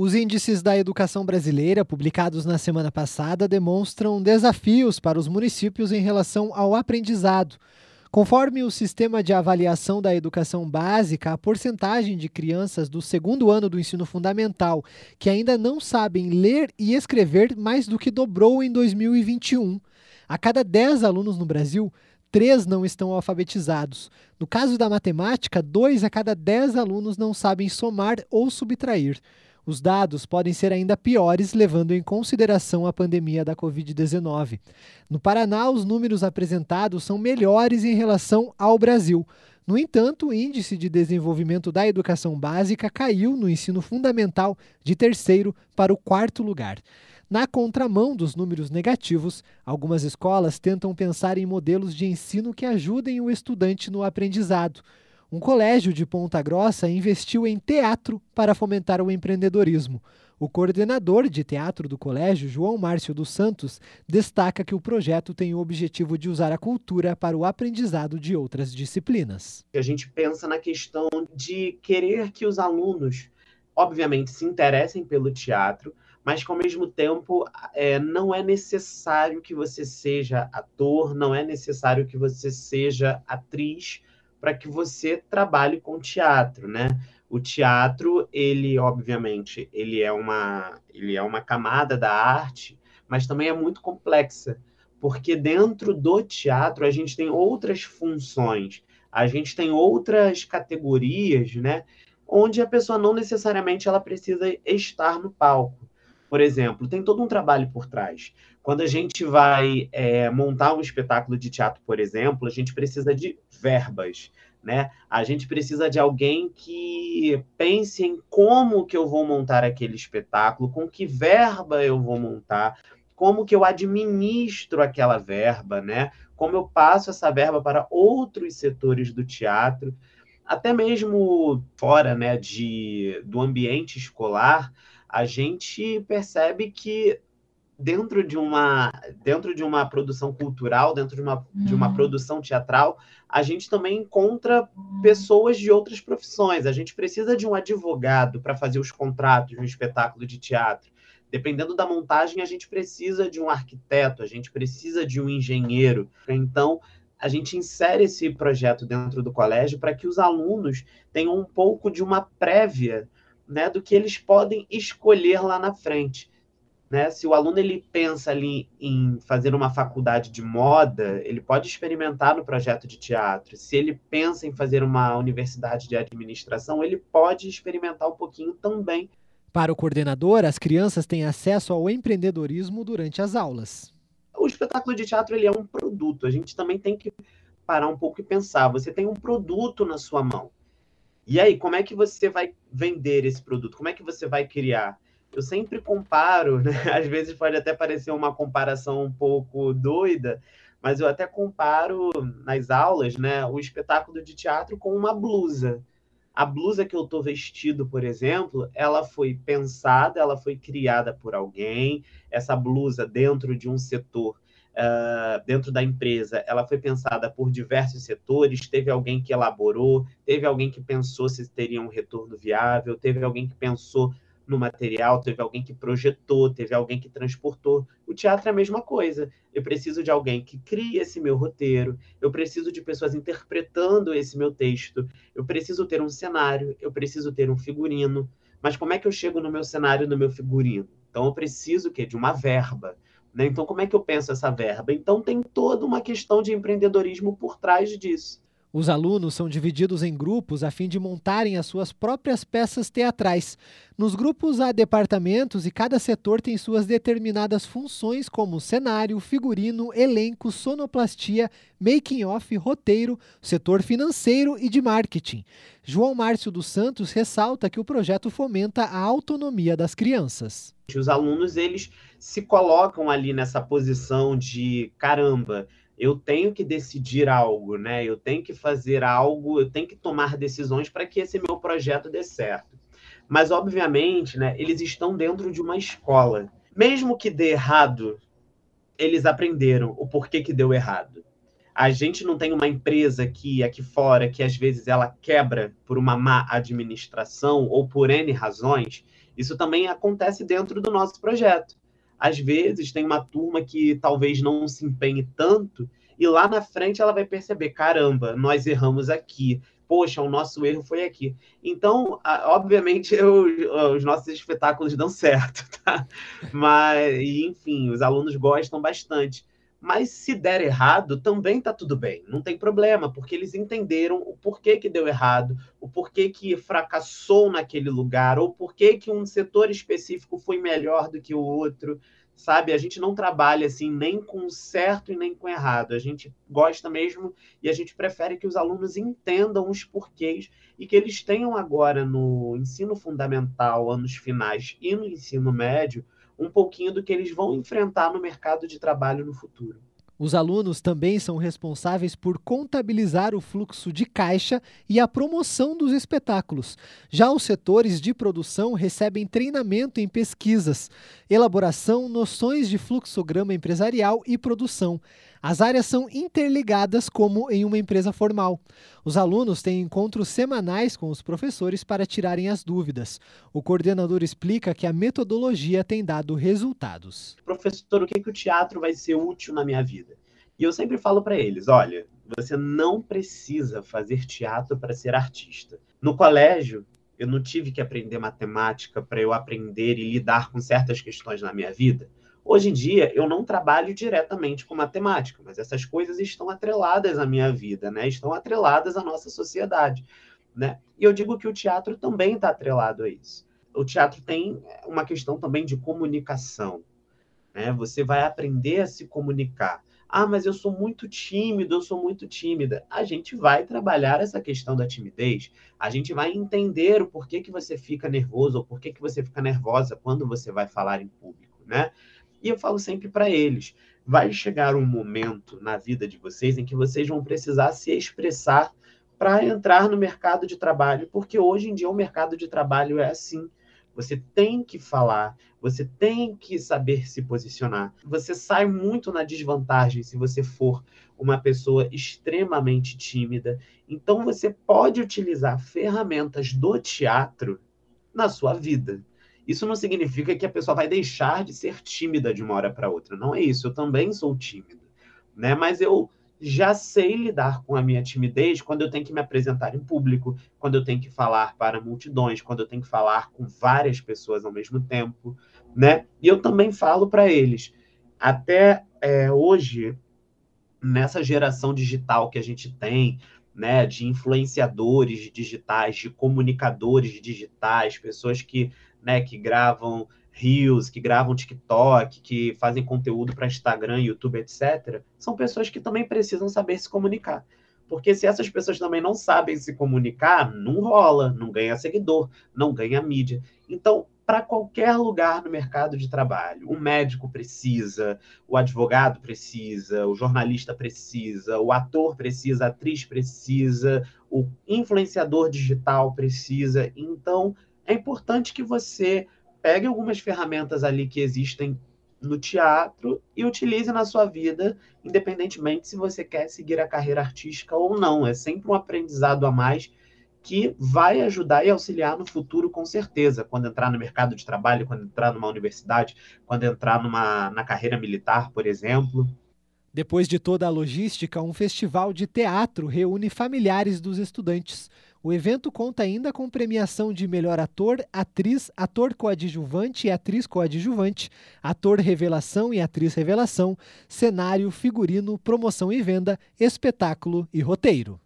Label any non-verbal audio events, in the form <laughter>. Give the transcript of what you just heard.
Os índices da educação brasileira, publicados na semana passada, demonstram desafios para os municípios em relação ao aprendizado. Conforme o sistema de avaliação da educação básica, a porcentagem de crianças do segundo ano do ensino fundamental que ainda não sabem ler e escrever mais do que dobrou em 2021. A cada 10 alunos no Brasil, três não estão alfabetizados. No caso da matemática, dois a cada 10 alunos não sabem somar ou subtrair. Os dados podem ser ainda piores, levando em consideração a pandemia da Covid-19. No Paraná, os números apresentados são melhores em relação ao Brasil. No entanto, o índice de desenvolvimento da educação básica caiu no ensino fundamental de terceiro para o quarto lugar. Na contramão dos números negativos, algumas escolas tentam pensar em modelos de ensino que ajudem o estudante no aprendizado. Um colégio de Ponta Grossa investiu em teatro para fomentar o empreendedorismo. O coordenador de teatro do colégio, João Márcio dos Santos, destaca que o projeto tem o objetivo de usar a cultura para o aprendizado de outras disciplinas. A gente pensa na questão de querer que os alunos, obviamente, se interessem pelo teatro, mas que ao mesmo tempo é, não é necessário que você seja ator, não é necessário que você seja atriz para que você trabalhe com teatro, né? O teatro, ele obviamente, ele é uma ele é uma camada da arte, mas também é muito complexa, porque dentro do teatro a gente tem outras funções, a gente tem outras categorias, né? Onde a pessoa não necessariamente ela precisa estar no palco. Por exemplo, tem todo um trabalho por trás. Quando a gente vai é, montar um espetáculo de teatro, por exemplo, a gente precisa de verbas, né? A gente precisa de alguém que pense em como que eu vou montar aquele espetáculo, com que verba eu vou montar, como que eu administro aquela verba, né? Como eu passo essa verba para outros setores do teatro, até mesmo fora, né, de, do ambiente escolar, a gente percebe que dentro de uma dentro de uma produção cultural, dentro de uma, de uma uhum. produção teatral, a gente também encontra pessoas de outras profissões. A gente precisa de um advogado para fazer os contratos de um espetáculo de teatro. Dependendo da montagem, a gente precisa de um arquiteto, a gente precisa de um engenheiro. Então, a gente insere esse projeto dentro do colégio para que os alunos tenham um pouco de uma prévia né, do que eles podem escolher lá na frente. Né? Se o aluno ele pensa ali em fazer uma faculdade de moda, ele pode experimentar no projeto de teatro. Se ele pensa em fazer uma universidade de administração, ele pode experimentar um pouquinho também. Para o coordenador, as crianças têm acesso ao empreendedorismo durante as aulas. O espetáculo de teatro ele é um produto. A gente também tem que parar um pouco e pensar. Você tem um produto na sua mão. E aí, como é que você vai vender esse produto? Como é que você vai criar? Eu sempre comparo, né? <laughs> às vezes pode até parecer uma comparação um pouco doida, mas eu até comparo nas aulas, né, o espetáculo de teatro com uma blusa. A blusa que eu estou vestido, por exemplo, ela foi pensada, ela foi criada por alguém. Essa blusa dentro de um setor uh, dentro da empresa, ela foi pensada por diversos setores, teve alguém que elaborou, teve alguém que pensou se teria um retorno viável, teve alguém que pensou no material, teve alguém que projetou, teve alguém que transportou. O teatro é a mesma coisa. Eu preciso de alguém que crie esse meu roteiro, eu preciso de pessoas interpretando esse meu texto, eu preciso ter um cenário, eu preciso ter um figurino. Mas como é que eu chego no meu cenário, no meu figurino? Então eu preciso que de uma verba. Né? Então, como é que eu penso essa verba? Então, tem toda uma questão de empreendedorismo por trás disso. Os alunos são divididos em grupos a fim de montarem as suas próprias peças teatrais. Nos grupos há departamentos e cada setor tem suas determinadas funções, como cenário, figurino, elenco, sonoplastia, making-off, roteiro, setor financeiro e de marketing. João Márcio dos Santos ressalta que o projeto fomenta a autonomia das crianças. Os alunos eles se colocam ali nessa posição de caramba, eu tenho que decidir algo, né? Eu tenho que fazer algo, eu tenho que tomar decisões para que esse meu projeto dê certo. Mas, obviamente, né, eles estão dentro de uma escola. Mesmo que dê errado, eles aprenderam o porquê que deu errado. A gente não tem uma empresa aqui, aqui fora, que às vezes ela quebra por uma má administração ou por N razões, Isso também acontece dentro do nosso projeto. Às vezes tem uma turma que talvez não se empenhe tanto e lá na frente ela vai perceber, caramba, nós erramos aqui. Poxa, o nosso erro foi aqui. Então, obviamente, eu, os nossos espetáculos dão certo, <laughs> tá? Mas, enfim, os alunos gostam bastante. Mas se der errado, também está tudo bem, não tem problema, porque eles entenderam o porquê que deu errado, o porquê que fracassou naquele lugar, ou porquê que um setor específico foi melhor do que o outro, sabe? A gente não trabalha assim nem com certo e nem com errado. A gente gosta mesmo e a gente prefere que os alunos entendam os porquês e que eles tenham agora no ensino fundamental, anos finais e no ensino médio, um pouquinho do que eles vão enfrentar no mercado de trabalho no futuro. Os alunos também são responsáveis por contabilizar o fluxo de caixa e a promoção dos espetáculos. Já os setores de produção recebem treinamento em pesquisas, elaboração, noções de fluxograma empresarial e produção. As áreas são interligadas como em uma empresa formal. Os alunos têm encontros semanais com os professores para tirarem as dúvidas. O coordenador explica que a metodologia tem dado resultados. Professor, o que, que o teatro vai ser útil na minha vida? E eu sempre falo para eles: olha, você não precisa fazer teatro para ser artista. No colégio, eu não tive que aprender matemática para eu aprender e lidar com certas questões na minha vida. Hoje em dia, eu não trabalho diretamente com matemática, mas essas coisas estão atreladas à minha vida, né? Estão atreladas à nossa sociedade, né? E eu digo que o teatro também está atrelado a isso. O teatro tem uma questão também de comunicação, né? Você vai aprender a se comunicar. Ah, mas eu sou muito tímido, eu sou muito tímida. A gente vai trabalhar essa questão da timidez. A gente vai entender o porquê que você fica nervoso ou porquê que você fica nervosa quando você vai falar em público, né? E eu falo sempre para eles: vai chegar um momento na vida de vocês em que vocês vão precisar se expressar para entrar no mercado de trabalho, porque hoje em dia o mercado de trabalho é assim. Você tem que falar, você tem que saber se posicionar. Você sai muito na desvantagem se você for uma pessoa extremamente tímida. Então você pode utilizar ferramentas do teatro na sua vida. Isso não significa que a pessoa vai deixar de ser tímida de uma hora para outra. Não é isso. Eu também sou tímida, né? Mas eu já sei lidar com a minha timidez quando eu tenho que me apresentar em público, quando eu tenho que falar para multidões, quando eu tenho que falar com várias pessoas ao mesmo tempo, né? E eu também falo para eles. Até é, hoje, nessa geração digital que a gente tem, né, de influenciadores digitais, de comunicadores digitais, pessoas que, né, que gravam Reels, que gravam TikTok, que fazem conteúdo para Instagram, YouTube, etc., são pessoas que também precisam saber se comunicar. Porque se essas pessoas também não sabem se comunicar, não rola, não ganha seguidor, não ganha mídia. Então, para qualquer lugar no mercado de trabalho. O médico precisa, o advogado precisa, o jornalista precisa, o ator precisa, a atriz precisa, o influenciador digital precisa. Então, é importante que você pegue algumas ferramentas ali que existem no teatro e utilize na sua vida, independentemente se você quer seguir a carreira artística ou não. É sempre um aprendizado a mais que vai ajudar e auxiliar no futuro, com certeza, quando entrar no mercado de trabalho, quando entrar numa universidade, quando entrar numa, na carreira militar, por exemplo. Depois de toda a logística, um festival de teatro reúne familiares dos estudantes. O evento conta ainda com premiação de melhor ator, atriz, ator coadjuvante e atriz coadjuvante, ator revelação e atriz revelação, cenário, figurino, promoção e venda, espetáculo e roteiro.